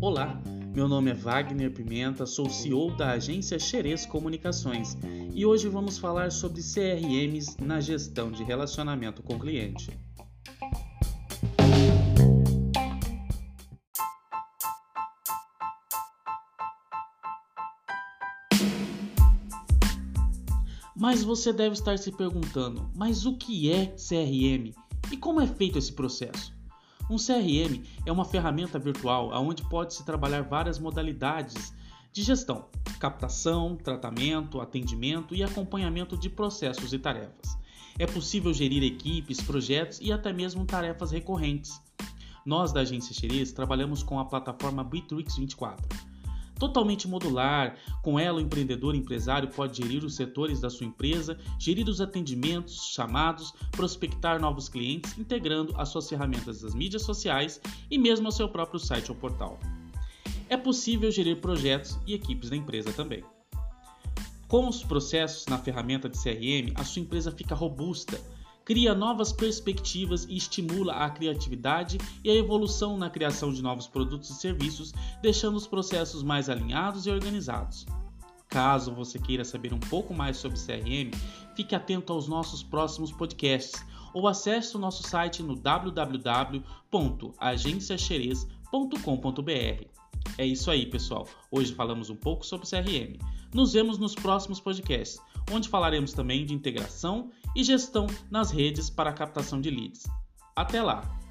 Olá, meu nome é Wagner Pimenta, sou CEO da agência Xerez Comunicações e hoje vamos falar sobre CRMs na gestão de relacionamento com o cliente. Mas você deve estar se perguntando: mas o que é CRM e como é feito esse processo? Um CRM é uma ferramenta virtual onde pode-se trabalhar várias modalidades de gestão: captação, tratamento, atendimento e acompanhamento de processos e tarefas. É possível gerir equipes, projetos e até mesmo tarefas recorrentes. Nós da agência Xeriz trabalhamos com a plataforma Bitrix 24 totalmente modular. Com ela, o empreendedor empresário pode gerir os setores da sua empresa, gerir os atendimentos, chamados, prospectar novos clientes, integrando as suas ferramentas das mídias sociais e mesmo ao seu próprio site ou portal. É possível gerir projetos e equipes da empresa também. Com os processos na ferramenta de CRM, a sua empresa fica robusta cria novas perspectivas e estimula a criatividade e a evolução na criação de novos produtos e serviços, deixando os processos mais alinhados e organizados. Caso você queira saber um pouco mais sobre CRM, fique atento aos nossos próximos podcasts ou acesse o nosso site no www.agenciaxerez.com.br. É isso aí, pessoal. Hoje falamos um pouco sobre CRM. Nos vemos nos próximos podcasts, onde falaremos também de integração e gestão nas redes para a captação de leads. Até lá!